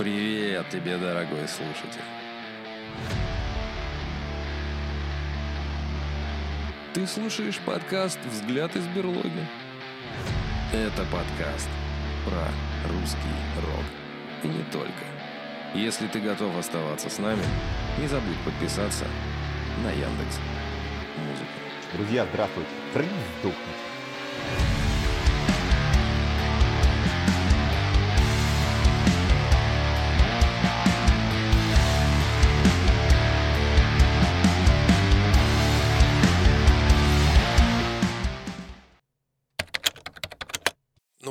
Привет тебе, дорогой слушатель. Ты слушаешь подкаст «Взгляд из берлоги». Это подкаст про русский рок. И не только. Если ты готов оставаться с нами, не забудь подписаться на Яндекс Музыку. Друзья, здравствуйте. Прыгни сдохнуть.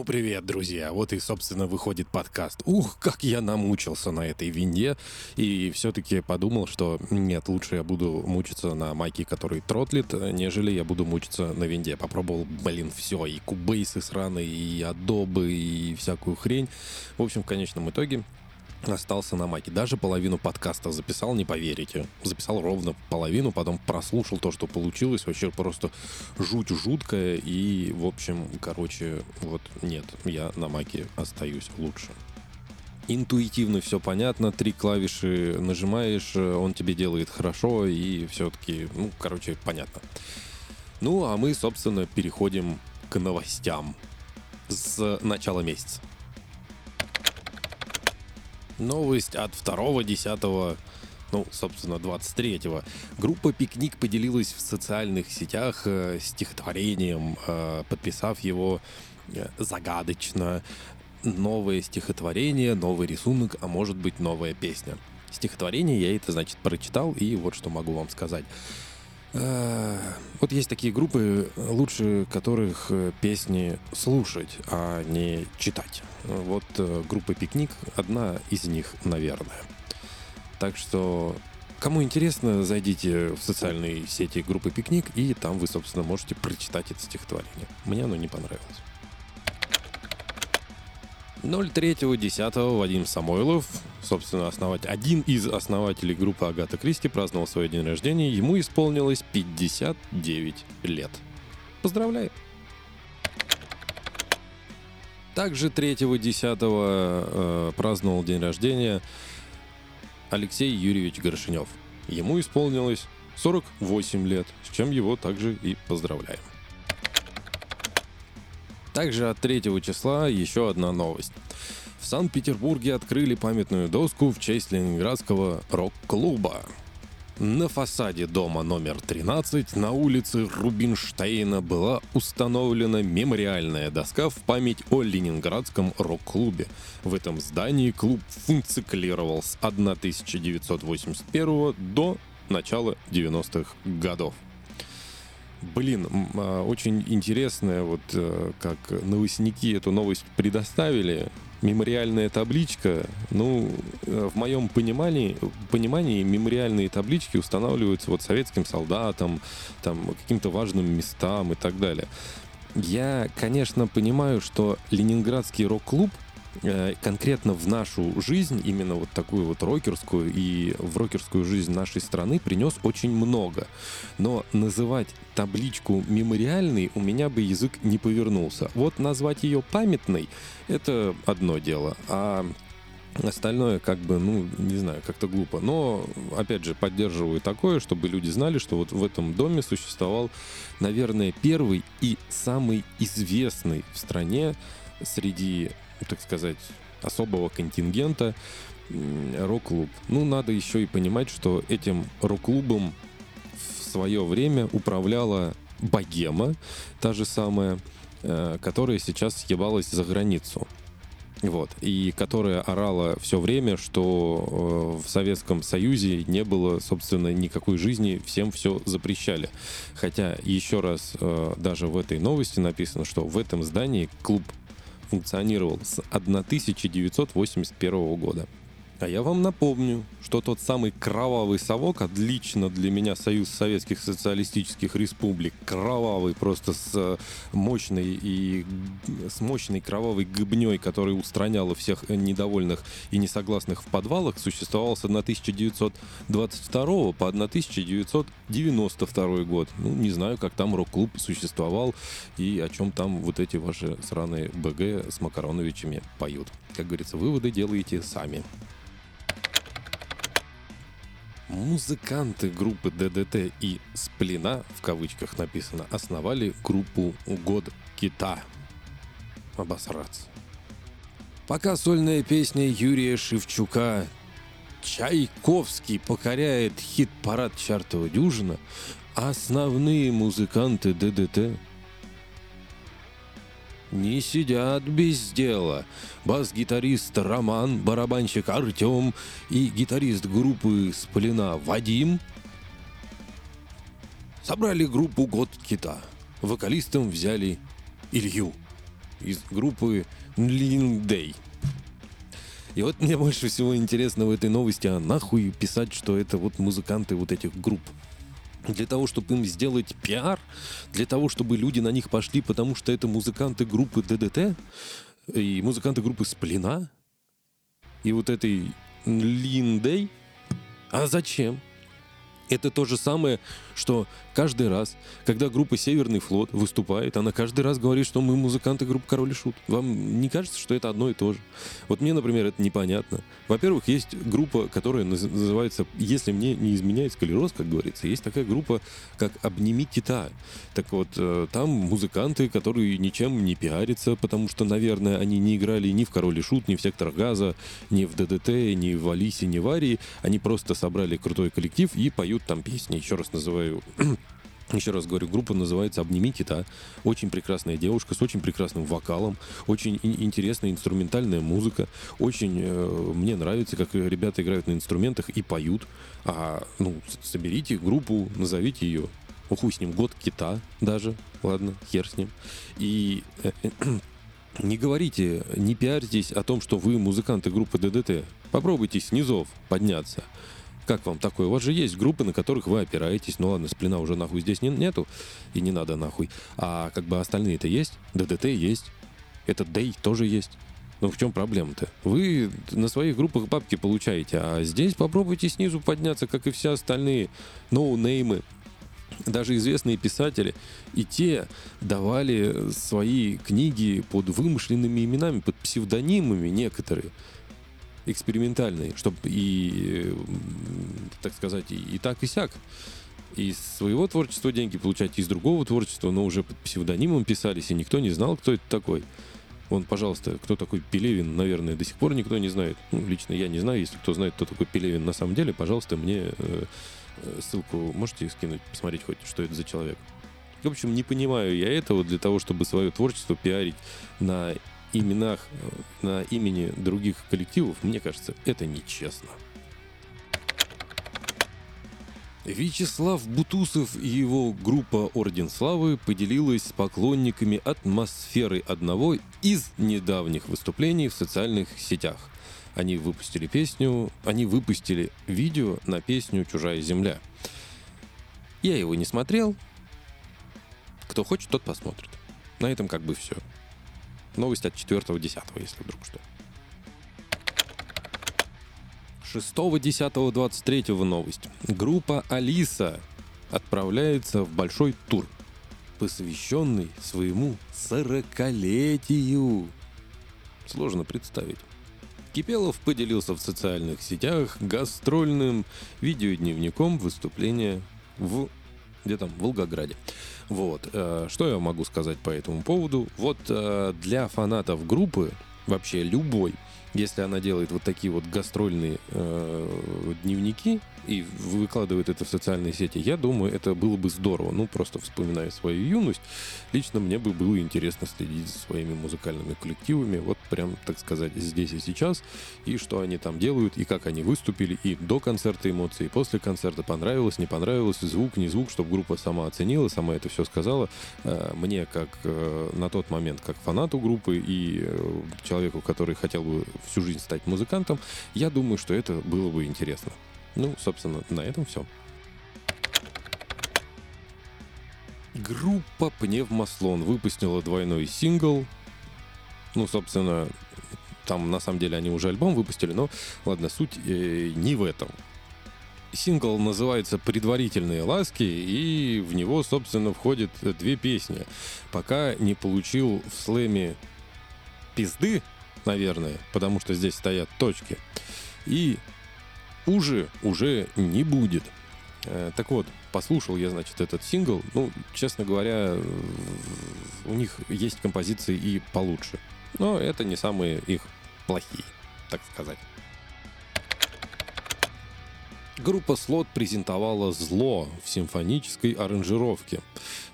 Привет, друзья. Вот и, собственно, выходит подкаст. Ух, как я намучился на этой винде. И все-таки подумал, что нет, лучше я буду мучиться на майке, который тротлит, нежели я буду мучиться на винде. Попробовал, блин, все. И кубейсы сраные, и адобы, и всякую хрень. В общем, в конечном итоге остался на маке. Даже половину подкаста записал, не поверите. Записал ровно половину, потом прослушал то, что получилось. Вообще просто жуть жуткая. И, в общем, короче, вот нет, я на маке остаюсь лучше. Интуитивно все понятно, три клавиши нажимаешь, он тебе делает хорошо, и все-таки, ну, короче, понятно. Ну, а мы, собственно, переходим к новостям с начала месяца. Новость от 2 10 ну, собственно, 23-го. Группа «Пикник» поделилась в социальных сетях э, стихотворением, э, подписав его э, загадочно. Новое стихотворение, новый рисунок, а может быть новая песня. Стихотворение я это, значит, прочитал, и вот что могу вам сказать. Э, Вот есть такие группы, лучше которых э, песни слушать, а не читать. Вот э, группа «Пикник» одна из них, наверное. Так что, кому интересно, зайдите в социальные сети группы «Пикник», и там вы, собственно, можете прочитать это стихотворение. Мне оно не понравилось. 03.10 Вадим Самойлов, собственно, основатель, один из основателей группы Агата Кристи, праздновал свой день рождения. Ему исполнилось 59 лет. Поздравляю! Также 3.10 э, праздновал день рождения Алексей Юрьевич Горшинев. Ему исполнилось 48 лет, с чем его также и поздравляем. Также от 3 числа еще одна новость. В Санкт-Петербурге открыли памятную доску в честь Ленинградского рок-клуба. На фасаде дома номер 13 на улице Рубинштейна была установлена мемориальная доска в память о Ленинградском рок-клубе. В этом здании клуб функционировал с 1981 до начала 90-х годов. Блин, а, очень интересно, вот э, как новостники эту новость предоставили. Мемориальная табличка, ну, э, в моем понимании, понимании мемориальные таблички устанавливаются вот советским солдатам, там, каким-то важным местам и так далее. Я, конечно, понимаю, что Ленинградский рок-клуб конкретно в нашу жизнь, именно вот такую вот рокерскую и в рокерскую жизнь нашей страны принес очень много. Но называть табличку мемориальной у меня бы язык не повернулся. Вот назвать ее памятной — это одно дело. А Остальное, как бы, ну, не знаю, как-то глупо. Но, опять же, поддерживаю такое, чтобы люди знали, что вот в этом доме существовал, наверное, первый и самый известный в стране среди, так сказать, особого контингента рок-клуб. Ну, надо еще и понимать, что этим рок-клубом в свое время управляла богема, та же самая, э, которая сейчас съебалась за границу. Вот. И которая орала все время, что э, в Советском Союзе не было, собственно, никакой жизни, всем все запрещали. Хотя, еще раз, э, даже в этой новости написано, что в этом здании клуб функционировал с 1981 года. А я вам напомню, что тот самый кровавый совок, отлично для меня Союз Советских Социалистических Республик, кровавый просто с э, мощной и с мощной кровавой гыбней, которая устраняла всех недовольных и несогласных в подвалах, существовал с 1922 по 1992 год. Ну, не знаю, как там рок-клуб существовал и о чем там вот эти ваши сраные БГ с Макароновичами поют. Как говорится, выводы делаете сами. Музыканты группы ДДТ и Сплина, в кавычках написано, основали группу «Год Кита». Обосраться. Пока сольная песня Юрия Шевчука «Чайковский» покоряет хит-парад чартового дюжина, основные музыканты ДДТ не сидят без дела. Бас-гитарист Роман, барабанщик Артем и гитарист группы Сплина Вадим собрали группу «Год кита». Вокалистом взяли Илью из группы Линдей. И вот мне больше всего интересно в этой новости, а нахуй писать, что это вот музыканты вот этих групп для того, чтобы им сделать пиар, для того, чтобы люди на них пошли, потому что это музыканты группы ДДТ и музыканты группы Сплина и вот этой Линдей. А зачем? Это то же самое, что каждый раз, когда группа «Северный флот» выступает, она каждый раз говорит, что мы музыканты группы «Король и Шут». Вам не кажется, что это одно и то же? Вот мне, например, это непонятно. Во-первых, есть группа, которая называется, если мне не изменяет склероз, как говорится, есть такая группа, как «Обними кита». Так вот, э, там музыканты, которые ничем не пиарятся, потому что, наверное, они не играли ни в «Король и Шут», ни в «Сектор газа», ни в ДДТ, ни в «Алисе», ни в «Арии». Они просто собрали крутой коллектив и поют там песни. Еще раз называю еще раз говорю, группа называется «Обними кита». Очень прекрасная девушка с очень прекрасным вокалом, очень интересная инструментальная музыка. Очень э, мне нравится, как ребята играют на инструментах и поют. А, ну, соберите группу, назовите ее. Ну, хуй с ним, «Год кита» даже. Ладно, хер с ним. И э, э, не говорите, не пиарьтесь о том, что вы музыканты группы ДДТ. Попробуйте снизов подняться. Как вам такое? У вас же есть группы, на которых вы опираетесь. Ну ладно, сплина уже нахуй здесь не, нету, и не надо нахуй. А как бы остальные-то есть, ДДТ есть, этот Дэй тоже есть. Ну в чем проблема-то? Вы на своих группах бабки получаете, а здесь попробуйте снизу подняться, как и все остальные ноунеймы. Даже известные писатели, и те давали свои книги под вымышленными именами, под псевдонимами некоторые экспериментальный, чтобы и, так сказать, и, так, и сяк. Из своего творчества деньги получать, из другого творчества, но уже под псевдонимом писались, и никто не знал, кто это такой. Он, пожалуйста, кто такой Пелевин, наверное, до сих пор никто не знает. Ну, лично я не знаю, если кто знает, кто такой Пелевин на самом деле, пожалуйста, мне э, э ссылку можете скинуть, посмотреть хоть, что это за человек. В общем, не понимаю я этого для того, чтобы свое творчество пиарить на именах, э, на имени других коллективов, мне кажется, это нечестно. Вячеслав Бутусов и его группа «Орден Славы» поделилась с поклонниками атмосферой одного из недавних выступлений в социальных сетях. Они выпустили песню, они выпустили видео на песню «Чужая земля». Я его не смотрел. Кто хочет, тот посмотрит. На этом как бы все. Новость от 4.10, если вдруг что. 6.10.23 новость. Группа Алиса отправляется в большой тур, посвященный своему 40-летию. Сложно представить. Кипелов поделился в социальных сетях гастрольным видеодневником выступления в где там, в Волгограде. Вот. Э, что я могу сказать по этому поводу? Вот э, для фанатов группы, вообще любой, если она делает вот такие вот гастрольные э, дневники и выкладывает это в социальные сети, я думаю, это было бы здорово. Ну, просто вспоминая свою юность, лично мне бы было интересно следить за своими музыкальными коллективами, вот прям, так сказать, здесь и сейчас, и что они там делают, и как они выступили, и до концерта эмоции, и после концерта понравилось, не понравилось, звук, не звук, чтобы группа сама оценила, сама это все сказала. Э, мне, как э, на тот момент, как фанату группы и э, человеку, который хотел бы всю жизнь стать музыкантом, я думаю, что это было бы интересно. Ну, собственно, на этом все. Группа Пневмослон выпустила двойной сингл. Ну, собственно, там на самом деле они уже альбом выпустили, но ладно, суть э, не в этом. Сингл называется «Предварительные ласки», и в него, собственно, входят две песни. Пока не получил в слэме пизды, наверное, потому что здесь стоят точки. И уже уже не будет. Э, так вот, послушал я, значит, этот сингл. Ну, честно говоря, у них есть композиции и получше. Но это не самые их плохие, так сказать. Группа Слот презентовала «Зло» в симфонической аранжировке.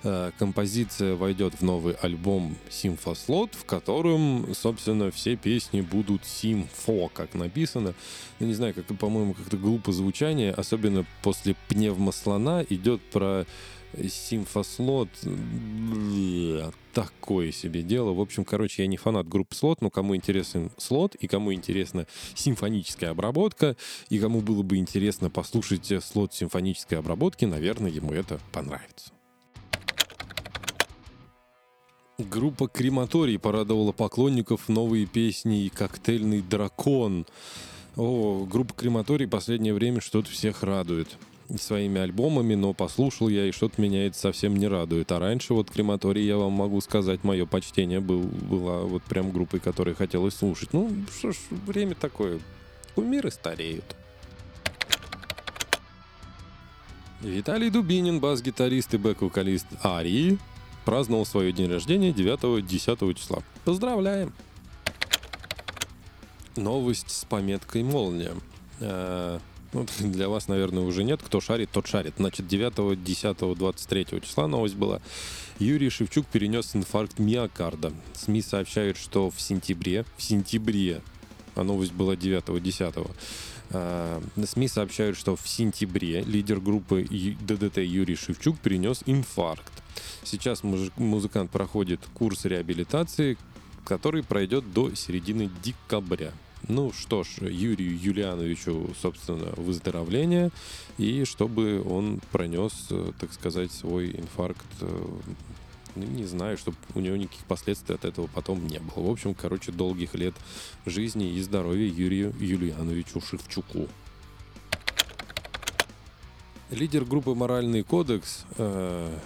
Э, композиция войдет в новый альбом «Симфослот», в котором, собственно, все песни будут «Симфо», как написано. Я не знаю, как по-моему, как-то глупо звучание, особенно после «Пневмослона» идет про Симфослот такое себе дело. В общем, короче, я не фанат группы слот, но кому интересен слот, и кому интересна симфоническая обработка, и кому было бы интересно послушать слот симфонической обработки, наверное, ему это понравится. Группа Крематорий порадовала поклонников новые песни «Коктейльный дракон». О, группа Крематорий последнее время что-то всех радует своими альбомами, но послушал я, и что-то меня это совсем не радует. А раньше вот Крематорий, я вам могу сказать, мое почтение был, была вот прям группой, которой хотелось слушать. Ну, что ж, время такое. Кумиры стареют. Виталий Дубинин, бас-гитарист и бэк-вокалист Арии, праздновал свое день рождения 9-10 числа. Поздравляем! Новость с пометкой «Молния». Ну, для вас, наверное, уже нет. Кто шарит, тот шарит. Значит, 9, 10, 23 числа новость была. Юрий Шевчук перенес инфаркт миокарда. СМИ сообщают, что в сентябре, в сентябре, а новость была 9, 10, а, СМИ сообщают, что в сентябре лидер группы ДДТ Юрий Шевчук перенес инфаркт. Сейчас музыкант проходит курс реабилитации, который пройдет до середины декабря. Ну что ж, Юрию Юлиановичу, собственно, выздоровление, и чтобы он пронес, э, так сказать, свой инфаркт э, ну, не знаю, чтобы у него никаких последствий от этого потом не было. В общем, короче, долгих лет жизни и здоровья Юрию Юлиановичу Шевчуку. Лидер группы «Моральный кодекс» э,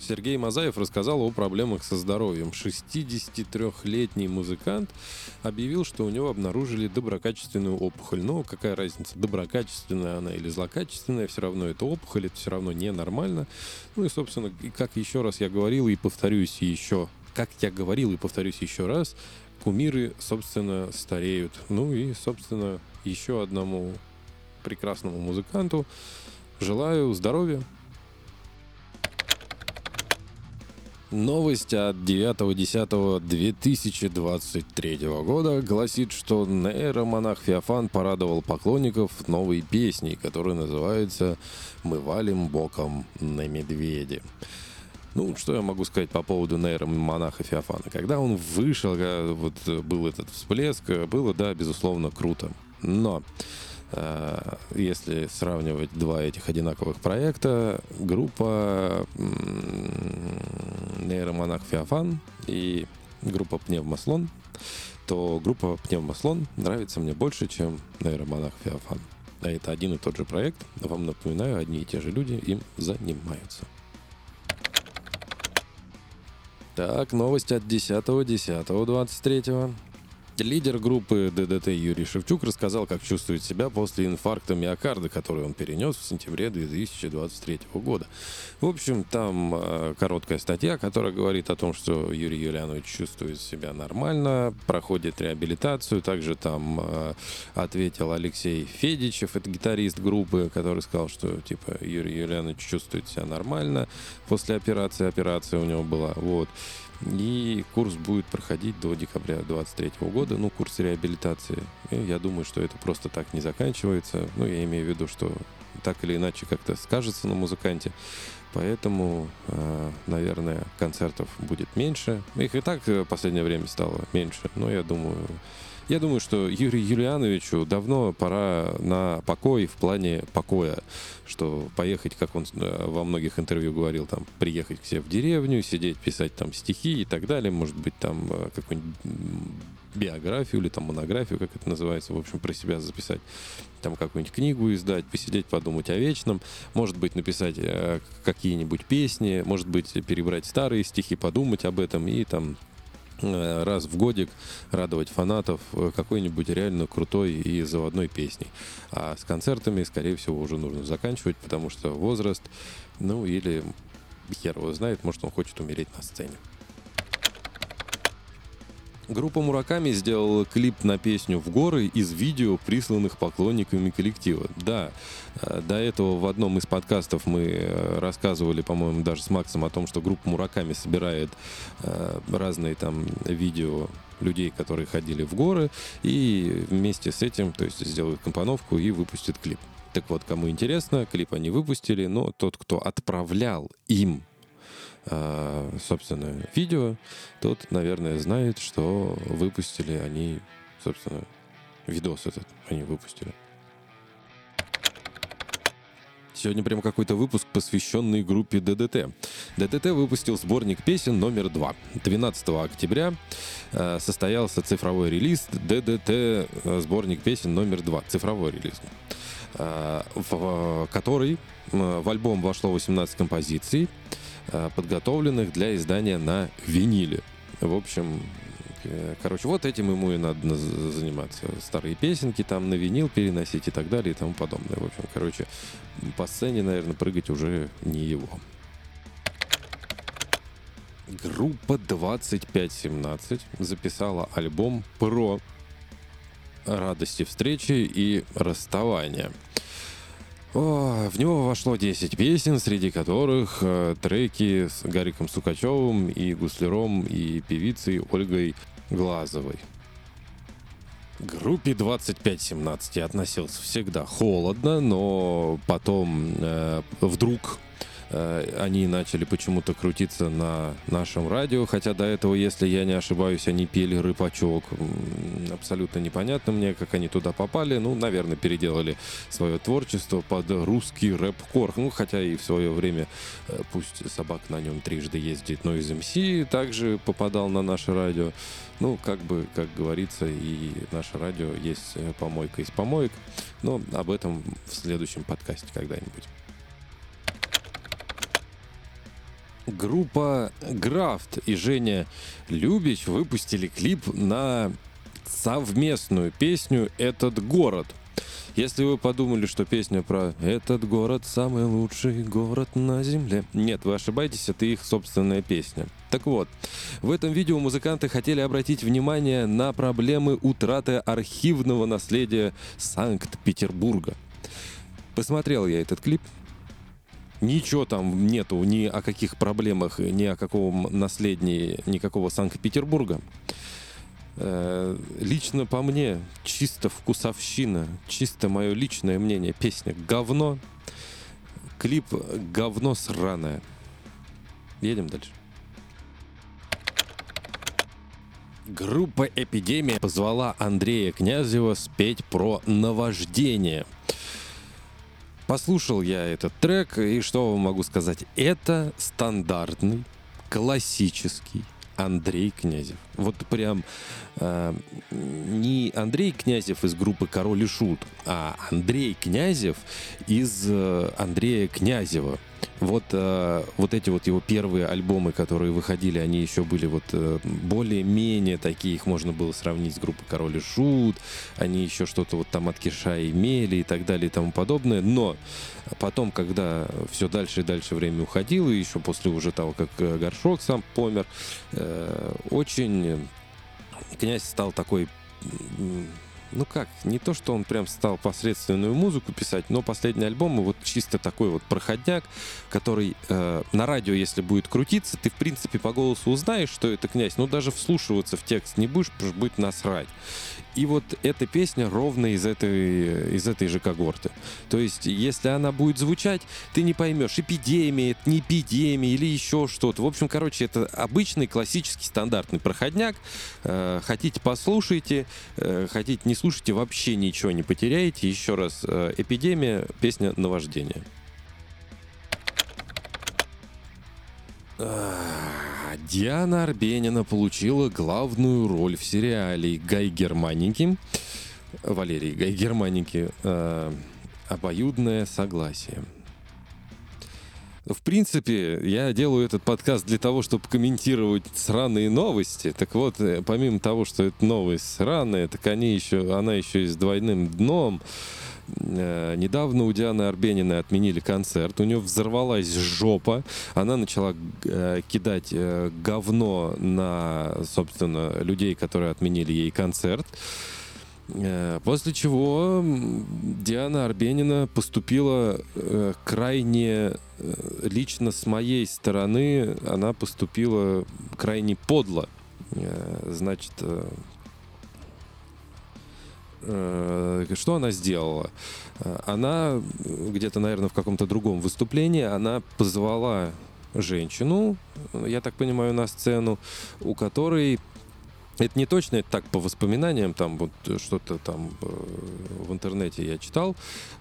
Сергей Мазаев рассказал о проблемах со здоровьем. 63-летний музыкант объявил, что у него обнаружили доброкачественную опухоль. Но какая разница, доброкачественная она или злокачественная, все равно это опухоль, это все равно ненормально. Ну и, собственно, как еще раз я говорил и повторюсь еще, как я говорил и повторюсь еще раз, кумиры, собственно, стареют. Ну и, собственно, еще одному прекрасному музыканту желаю здоровья, Новость от 9.10.2023 года гласит, что нейромонах Феофан порадовал поклонников новой песней, которая называется «Мы валим боком на медведе». Ну, что я могу сказать по поводу нейромонаха Феофана? Когда он вышел, когда вот был этот всплеск, было, да, безусловно, круто. Но Э, если сравнивать два этих одинаковых проекта, группа нейромонах Феофан и группа Пневмослон, то группа Пневмослон нравится мне больше, чем нейромонах Феофан. А это один и тот же проект. Вам напоминаю, одни и те же люди им занимаются. Так, новость от 10.10.23. Лидер группы ДДТ Юрий Шевчук рассказал, как чувствует себя после инфаркта миокарда, который он перенес в сентябре 2023 года. В общем, там э, короткая статья, которая говорит о том, что Юрий Юлианович чувствует себя нормально, проходит реабилитацию. Также там э, ответил Алексей Федичев, это гитарист группы, который сказал, что типа Юрий Юлианович чувствует себя нормально после операции. Операция у него была. Вот. И курс будет проходить до декабря 2023 года, ну, курс реабилитации. И я думаю, что это просто так не заканчивается. Ну, я имею в виду, что так или иначе как-то скажется на музыканте. Поэтому, э, наверное, концертов будет меньше. Их и так в последнее время стало меньше. Но я думаю, Я думаю, что Юрию Юлиановичу давно пора на покой в плане покоя, что поехать, как он э, во многих интервью говорил, там, приехать к себе в деревню, сидеть, писать там стихи и так далее, может быть, там э, какую-нибудь биографию или там монографию, как это называется, в общем, про себя записать, там какую-нибудь книгу издать, посидеть, подумать о вечном, может быть, написать э, какие-нибудь песни, может быть, перебрать старые стихи, подумать об этом и там раз в годик радовать фанатов э, какой-нибудь реально крутой и заводной песней. А с концертами, скорее всего, уже нужно заканчивать, потому что возраст, ну или хер его знает, может он хочет умереть на сцене. Группа Мураками сделала клип на песню «В горы» из видео, присланных поклонниками коллектива. Да, э, до этого в одном из подкастов мы э, рассказывали, по-моему, даже с Максом о том, что группа Мураками собирает э, разные там видео людей, которые ходили в горы, и вместе с этим, то есть сделают компоновку и выпустят клип. Так вот, кому интересно, клип они выпустили, но тот, кто отправлял им а, собственно, видео, тот, наверное, знает, что выпустили они, собственно, видос этот они выпустили. Сегодня прям какой-то выпуск, посвященный группе ДДТ. ДДТ выпустил сборник песен номер два. 12 октября э, состоялся цифровой релиз ДДТ э, сборник песен номер два. Цифровой релиз. Э, в который в альбом вошло 18 композиций. Э, подготовленных для издания на виниле. В общем, э, короче, вот этим ему и надо заниматься. Старые песенки там на винил переносить и так далее и тому подобное. В общем, короче, по сцене, наверное, прыгать уже не его. Группа 2517 записала альбом про радости встречи и расставания – о, в него вошло 10 песен, среди которых э, треки с Гариком Сукачевым и Гусляром и певицей Ольгой Глазовой. К группе 2517 я относился всегда холодно, но потом э, вдруг они начали почему-то крутиться на нашем радио, хотя до этого, если я не ошибаюсь, они пели «Рыбачок». Абсолютно непонятно мне, как они туда попали. Ну, наверное, переделали свое творчество под русский рэп-кор. Ну, хотя и в свое время, э, пусть собак на нем трижды ездит, но из МС также попадал на наше радио. Ну, как бы, как говорится, и наше радио есть э, помойка из помоек. Но об этом в следующем подкасте когда-нибудь. Группа Графт и Женя Любич выпустили клип на совместную песню «Этот город». Если вы подумали, что песня про «Этот город самый лучший город на земле», нет, вы ошибаетесь, это их собственная песня. Так вот, в этом видео музыканты хотели обратить внимание на проблемы утраты архивного наследия Санкт-Петербурга. Посмотрел я этот клип, Ничего там нету ни о каких проблемах, ни о каком наследии никакого Санкт-Петербурга. Э, лично по мне, чисто вкусовщина, чисто мое личное мнение, песня говно, клип говно сраное. Едем дальше. Группа «Эпидемия» позвала Андрея Князева спеть про наваждение – Послушал я этот трек, и что вам могу сказать? Это стандартный, классический Андрей Князев. Вот прям э, не Андрей Князев из группы Король и Шут, а Андрей Князев из э, Андрея Князева. Вот, э, вот эти вот его первые альбомы, которые выходили, они еще были вот э, более-менее такие, их можно было сравнить с группой Король и Шут, они еще что-то вот там от Киша имели и так далее и тому подобное, но потом, когда все дальше и дальше время уходило, еще после уже того, как э, Горшок сам помер, очень князь стал такой ну как, не то, что он прям стал посредственную музыку писать, но последний альбом вот чисто такой вот проходняк, который э, на радио, если будет крутиться, ты в принципе по голосу узнаешь, что это князь, но даже вслушиваться в текст не будешь, потому что будет насрать. И вот эта песня ровно из этой, из этой же когорты. То есть, если она будет звучать, ты не поймешь, эпидемия, это не эпидемия или еще что-то. В общем, короче, это обычный классический стандартный проходняк. Э, хотите, послушайте. Э, хотите, не слушайте, вообще ничего не потеряете. Еще раз, э, эпидемия, песня наваждение. Диана Арбенина получила главную роль в сериале «Гай Германики». Валерий Гай Германики. Э, «Обоюдное согласие». В принципе, я делаю этот подкаст для того, чтобы комментировать сраные новости. Так вот, э, помимо того, что это новость сраная, так они еще, она еще и с двойным дном. Э, недавно у Дианы Арбениной отменили концерт, у нее взорвалась жопа, она начала э, кидать говно на, собственно, людей, которые отменили ей концерт. После чего Диана Арбенина поступила крайне, лично с моей стороны, она поступила крайне подло. Значит, Э, что она сделала? Она где-то, наверное, в каком-то другом выступлении, она позвала женщину, я так понимаю, на сцену, у которой это не точно, это так по воспоминаниям, там вот что-то там э, в интернете я читал,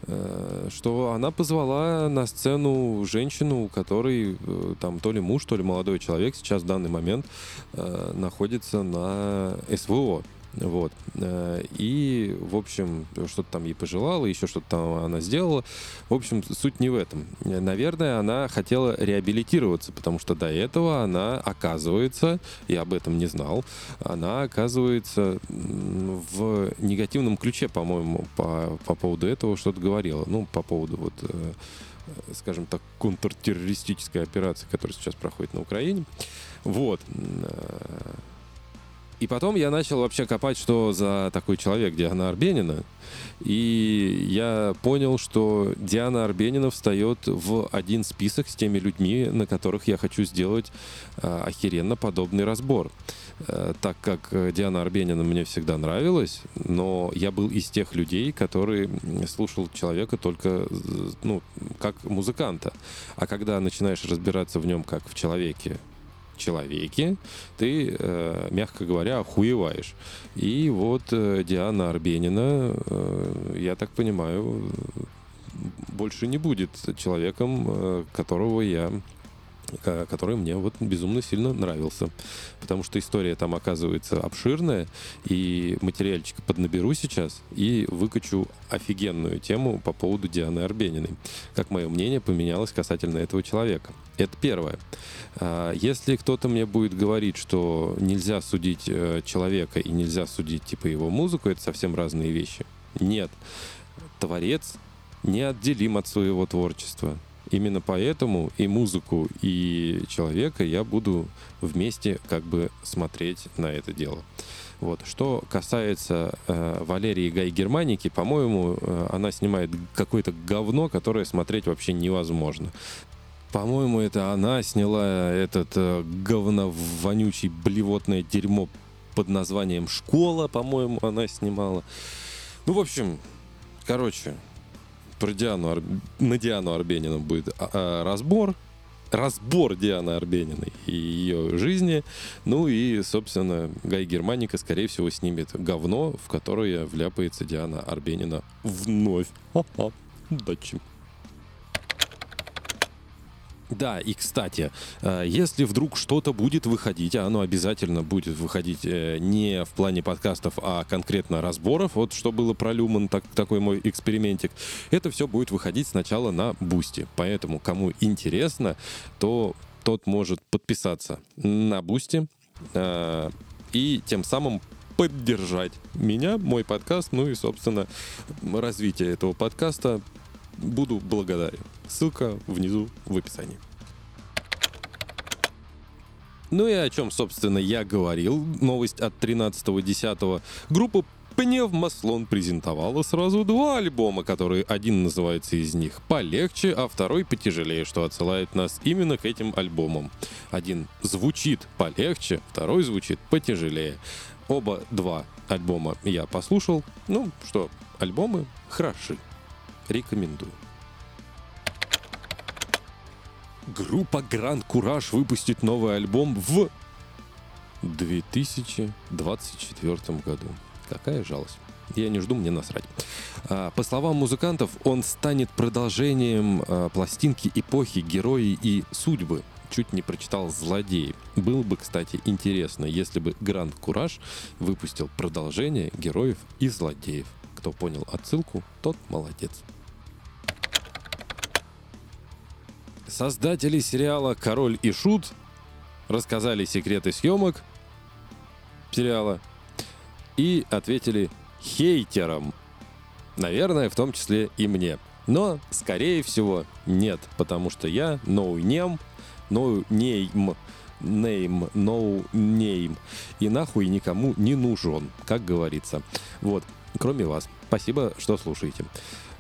э, что она позвала на сцену женщину, у которой там то ли муж, то ли молодой человек сейчас в данный момент находится на СВО. Вот. Э, и, в общем, что-то там ей пожелала, еще что-то там она сделала. В общем, суть не в этом. Наверное, она хотела реабилитироваться, потому что до этого она, оказывается, я об этом не знал, она оказывается в негативном ключе, по-моему, по, по поводу этого что-то говорила. Ну, по поводу вот э, скажем так, контртеррористической операции, которая сейчас проходит на Украине. Вот. И потом я начал вообще копать, что за такой человек Диана Арбенина. И я понял, что Диана Арбенина встает в один список с теми людьми, на которых я хочу сделать э, охеренно подобный разбор. Э, так как Диана Арбенина мне всегда нравилась, но я был из тех людей, которые слушал человека только ну, как музыканта. А когда начинаешь разбираться в нем как в человеке, человеке, ты, э, мягко говоря, охуеваешь. И вот э, Диана Арбенина, э, я так понимаю, больше не будет человеком, которого я который мне вот безумно сильно нравился. Потому что история там оказывается обширная, и материальчик поднаберу сейчас и выкачу офигенную тему по поводу Дианы Арбениной. Как мое мнение поменялось касательно этого человека. Это первое. А, если кто-то мне будет говорить, что нельзя судить э, человека и нельзя судить типа его музыку, это совсем разные вещи. Нет. Творец неотделим от своего творчества. Именно поэтому и музыку, и человека я буду вместе как бы смотреть на это дело. Вот. Что касается э, Валерии Гай Германики, по-моему, э, она снимает какое-то говно, которое смотреть вообще невозможно. По-моему, это она сняла этот э, говно вонючий блевотное дерьмо под названием «Школа», по-моему, она снимала. Ну, в общем, короче, про Диану, Ар... на Диану Арбенину будет а, а, разбор, разбор Дианы Арбениной и ее жизни. Ну и, собственно, Гай Германика, скорее всего, снимет говно, в которое вляпается Диана Арбенина вновь. Ха-ха. Удачи. Да, и кстати, э, если вдруг что-то будет выходить, а оно обязательно будет выходить э, не в плане подкастов, а конкретно разборов, вот что было про Lumen, так, такой мой экспериментик, это все будет выходить сначала на Boosty. Поэтому, кому интересно, то тот может подписаться на Boosty э, и тем самым поддержать меня, мой подкаст, ну и, собственно, развитие этого подкаста буду благодарен. Ссылка внизу в описании. Ну и о чем, собственно, я говорил. Новость от 13.10. Группа Пневмослон презентовала сразу два альбома, которые один называется из них полегче, а второй потяжелее, что отсылает нас именно к этим альбомам. Один звучит полегче, второй звучит потяжелее. Оба два альбома я послушал. Ну что, альбомы хороши. Рекомендую. Группа Гранд Кураж выпустит новый альбом в 2024 году. Какая жалость. Я не жду, мне насрать. А, по словам музыкантов, он станет продолжением а, пластинки эпохи «Герои и судьбы». Чуть не прочитал «Злодеи». Было бы, кстати, интересно, если бы Гранд Кураж выпустил продолжение «Героев и злодеев». Кто понял отсылку, тот молодец. Создатели сериала «Король и Шут» рассказали секреты съемок сериала и ответили хейтерам. Наверное, в том числе и мне. Но, скорее всего, нет, потому что я no name, no name, name, no name. И нахуй никому не нужен, как говорится. Вот, кроме вас. Спасибо, что слушаете.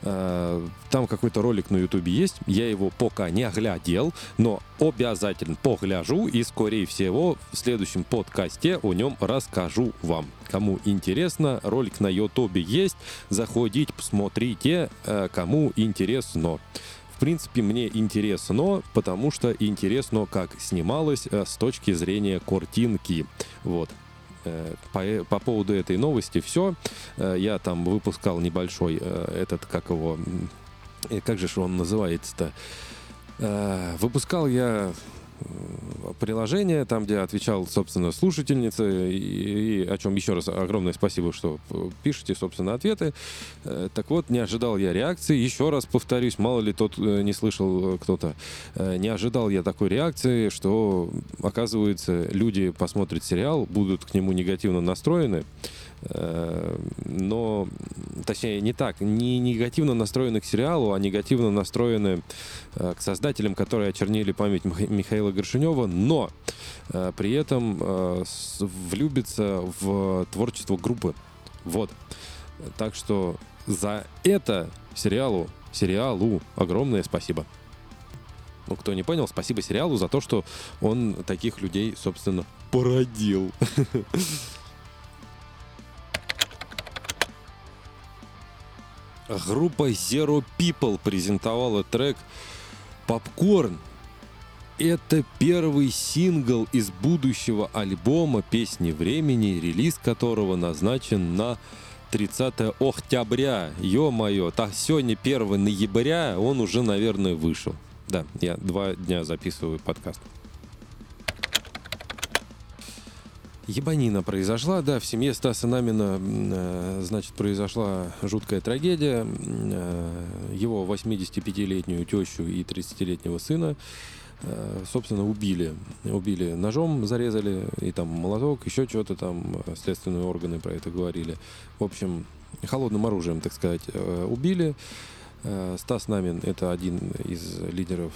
Э, там какой-то ролик на ютубе есть, я его пока не глядел, но обязательно погляжу и, скорее всего, в следующем подкасте о нем расскажу вам. Кому интересно, ролик на ютубе есть, заходите, посмотрите, э, кому интересно. В принципе, мне интересно, потому что интересно, как снималось э, с точки зрения картинки. Вот. Э, по, по поводу этой новости все. Э, я там выпускал небольшой э, этот, как его, как же он называется-то? Выпускал я приложение, там, где отвечал, собственно, слушательница, и, и о чем еще раз огромное спасибо, что пишете, собственно, ответы. Э, так вот, не ожидал я реакции. Еще раз повторюсь, мало ли тот э, не слышал э, кто-то. Не ожидал я такой реакции, что, оказывается, люди посмотрят сериал, будут к нему негативно настроены. Э, но, точнее, не так, не негативно настроены к сериалу, а негативно настроены э, к создателям, которые очернили память Михаила Горшинева, но э, при этом влюбится в творчество группы. Вот. Так что за это сериалу, сериалу огромное спасибо. Ну, кто не понял, спасибо сериалу за то, что он таких людей, собственно, породил. Группа Zero People презентовала трек «Попкорн». Это первый сингл из будущего альбома «Песни времени», релиз которого назначен на 30 октября. Ё-моё, так сегодня 1 ноября, он уже, наверное, вышел. Да, я два дня записываю подкаст. Ебанина произошла, да, в семье Стаса Намина, э, значит, произошла жуткая трагедия. Э, его 85-летнюю тещу и 30-летнего сына, э, собственно, убили. Убили ножом, зарезали, и там молоток, еще что-то там, следственные органы про это говорили. В общем, холодным оружием, так сказать, убили. Стас Намин — это один из лидеров,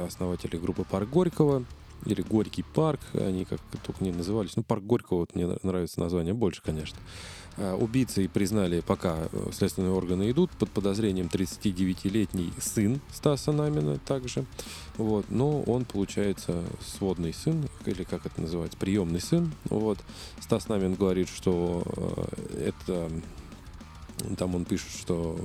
основателей группы «Парк Горького», или Горький парк, они как только не назывались. Ну, парк Горького, вот мне нравится название больше, конечно. А, убийцей признали, пока э, следственные органы идут, под подозрением 39-летний сын Стаса Намина также. Вот. Но он, получается, сводный сын, или как это называется, приемный сын. Вот. Стас Намин говорит, что э, это там он пишет, что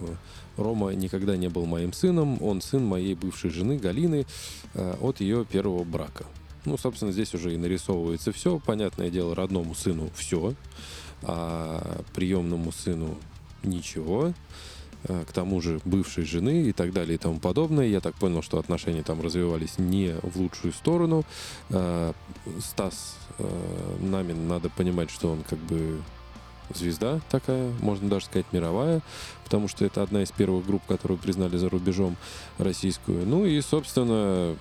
Рома никогда не был моим сыном, он сын моей бывшей жены Галины э, от ее первого брака. Ну, собственно, здесь уже и нарисовывается все. Понятное дело, родному сыну все, а приемному сыну ничего. А, к тому же бывшей жены и так далее и тому подобное. Я так понял, что отношения там развивались не в лучшую сторону. А, Стас а, Намин, надо понимать, что он как бы звезда такая, можно даже сказать мировая, потому что это одна из первых групп, которую признали за рубежом российскую. Ну и, собственно,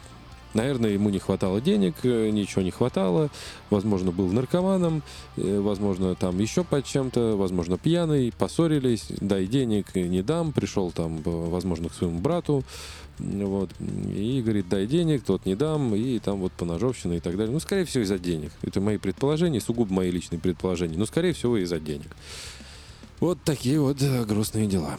Наверное, ему не хватало денег, э, ничего не хватало. Возможно, был наркоманом, э, возможно, там еще под чем-то, возможно, пьяный, поссорились, дай денег, не дам. Пришел там, возможно, к своему брату, вот, и говорит, дай денег, тот не дам, и там вот поножовщина и так далее. Ну, скорее всего, из-за денег. Это мои предположения, сугубо мои личные предположения, но, скорее всего, из-за денег. Вот такие вот э, грустные дела.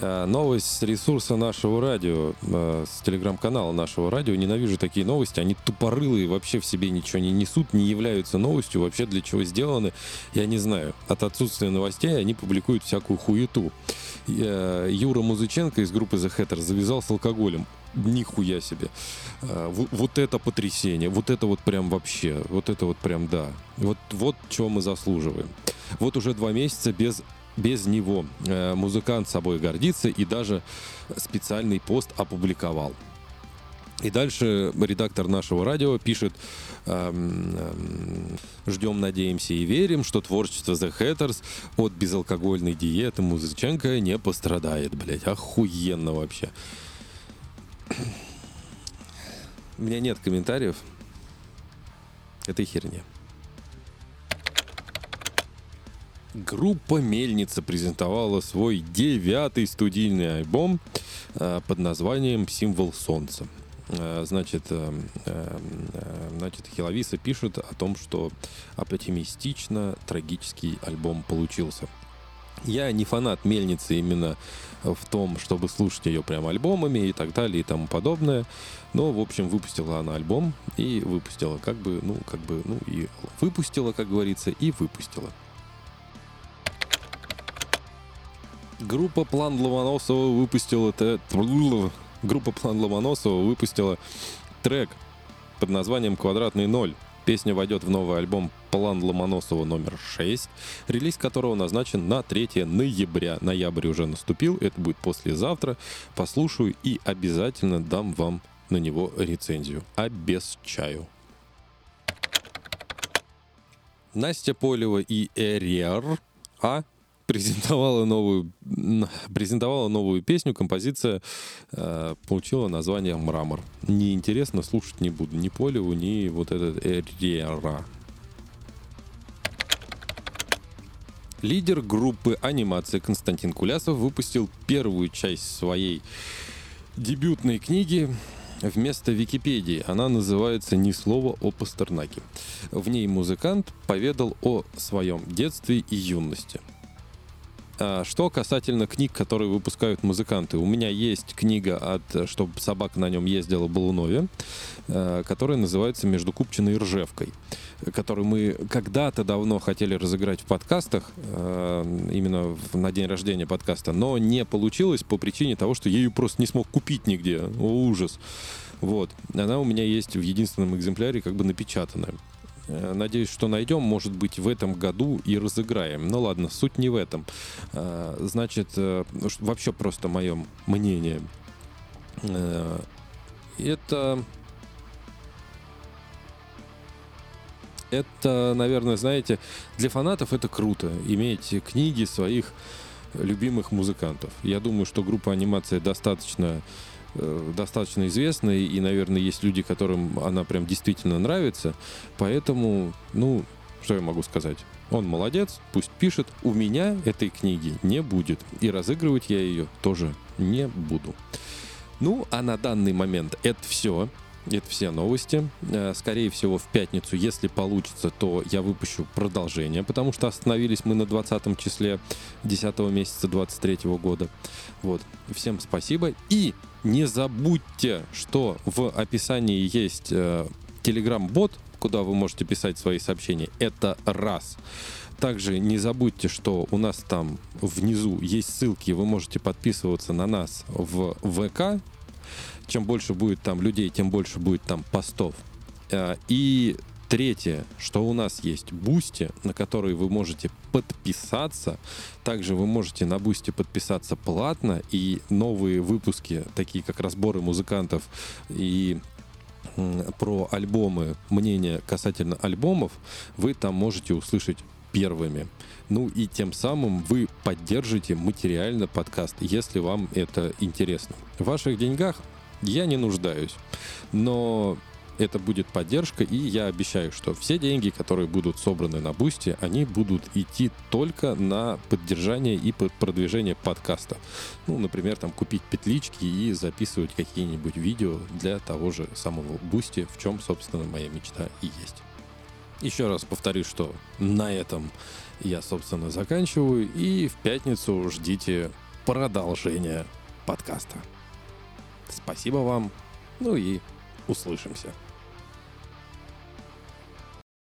Э, Новость с ресурса нашего радио, э, с телеграм-канала нашего радио. Ненавижу такие новости. Они тупорылые, вообще в себе ничего не несут, не являются новостью, вообще для чего сделаны, я не знаю. От отсутствия новостей они публикуют всякую хуету. Э, Юра Музыченко из группы The Hatters завязал с алкоголем. Нихуя себе. Вот это потрясение. Вот это вот прям вообще. Вот это вот прям да. Вот, вот чего мы заслуживаем. Вот уже два месяца без без него Э, музыкант собой гордится и даже специальный пост опубликовал. И дальше редактор нашего радио пишет эм, эм, «Ждем, надеемся и верим, что творчество The Hatters от безалкогольной диеты Музыченко не пострадает». Блять, охуенно вообще. У меня нет комментариев этой херне. Группа «Мельница» презентовала свой девятый студийный альбом э, под названием «Символ солнца». Э, Значит, э, значит, Хиловиса пишет о том, что оптимистично трагический альбом получился. Я не фанат мельницы именно в том, чтобы слушать ее прям альбомами и так далее и тому подобное. Но, в общем, выпустила она альбом и выпустила, как бы, ну, как бы, ну, и выпустила, как говорится, и выпустила. Группа План Ломоносова выпустила группа План Ломоносова выпустила трек под названием «Квадратный ноль». Песня войдет в новый альбом «План Ломоносова номер 6», релиз которого назначен на 3 ноября. Ноябрь уже наступил, это будет послезавтра. Послушаю и обязательно дам вам на него рецензию. Обещаю. Настя Полева и Эриар А презентовала новую, презентовала новую песню. Композиция э, получила название «Мрамор». Неинтересно, слушать не буду ни Полеву, ни вот этот Эриара. Лидер группы анимации Константин Кулясов выпустил первую часть своей дебютной книги вместо Википедии. Она называется «Ни слова о Пастернаке». В ней музыкант поведал о своем детстве и юности. А, Что касательно книг, которые выпускают музыканты. У меня есть книга от «Чтобы собака на нем ездила» Балунове, э, которая называется «Между Купчиной и Ржевкой», которую мы когда-то давно хотели разыграть в подкастах, э, именно на день рождения подкаста, но не получилось по причине того, что я ее просто не смог купить нигде. О, ужас. Вот. Она у меня есть в единственном экземпляре как бы напечатанная. Э, Надеюсь, что найдем, может быть, в этом году и разыграем. Ну ладно, суть не в этом. Э, Значит, э, вообще просто мое мнение. Это... Это, наверное, знаете, для фанатов это круто, иметь книги своих любимых музыкантов. Я думаю, что группа анимация достаточно достаточно известная, и, наверное, есть люди, которым она прям действительно нравится. Поэтому, ну, что я могу сказать? Он молодец, пусть пишет. У меня этой книги не будет. И разыгрывать я ее тоже не буду. Ну, а на данный момент это все. Это все новости. Э, Скорее всего, в пятницу, если получится, то я выпущу продолжение, потому что остановились мы на 20 числе 10 месяца 23 года. Вот. Всем спасибо. И не забудьте, что в описании есть э, телеграм-бот, куда вы можете писать свои сообщения. Это раз. Также не забудьте, что у нас там внизу есть ссылки, вы можете подписываться на нас в ВК. Чем больше будет там людей, тем больше будет там постов. Э, И третье, что у нас есть Boosty, на который вы можете подписаться. Также вы можете на Boosty подписаться платно. И новые выпуски, такие как разборы музыкантов и про альбомы, мнение касательно альбомов, вы там можете услышать первыми. Ну и тем самым вы поддержите материально подкаст, если вам это интересно. В ваших деньгах я не нуждаюсь, но это будет поддержка, и я обещаю, что все деньги, которые будут собраны на Boosty, они будут идти только на поддержание и продвижение подкаста. Ну, например, там купить петлички и записывать какие-нибудь видео для того же самого Boosty, в чем, собственно, моя мечта и есть. Еще раз повторюсь, что на этом я, собственно, заканчиваю. И в пятницу ждите продолжения подкаста. Спасибо вам. Ну и услышимся.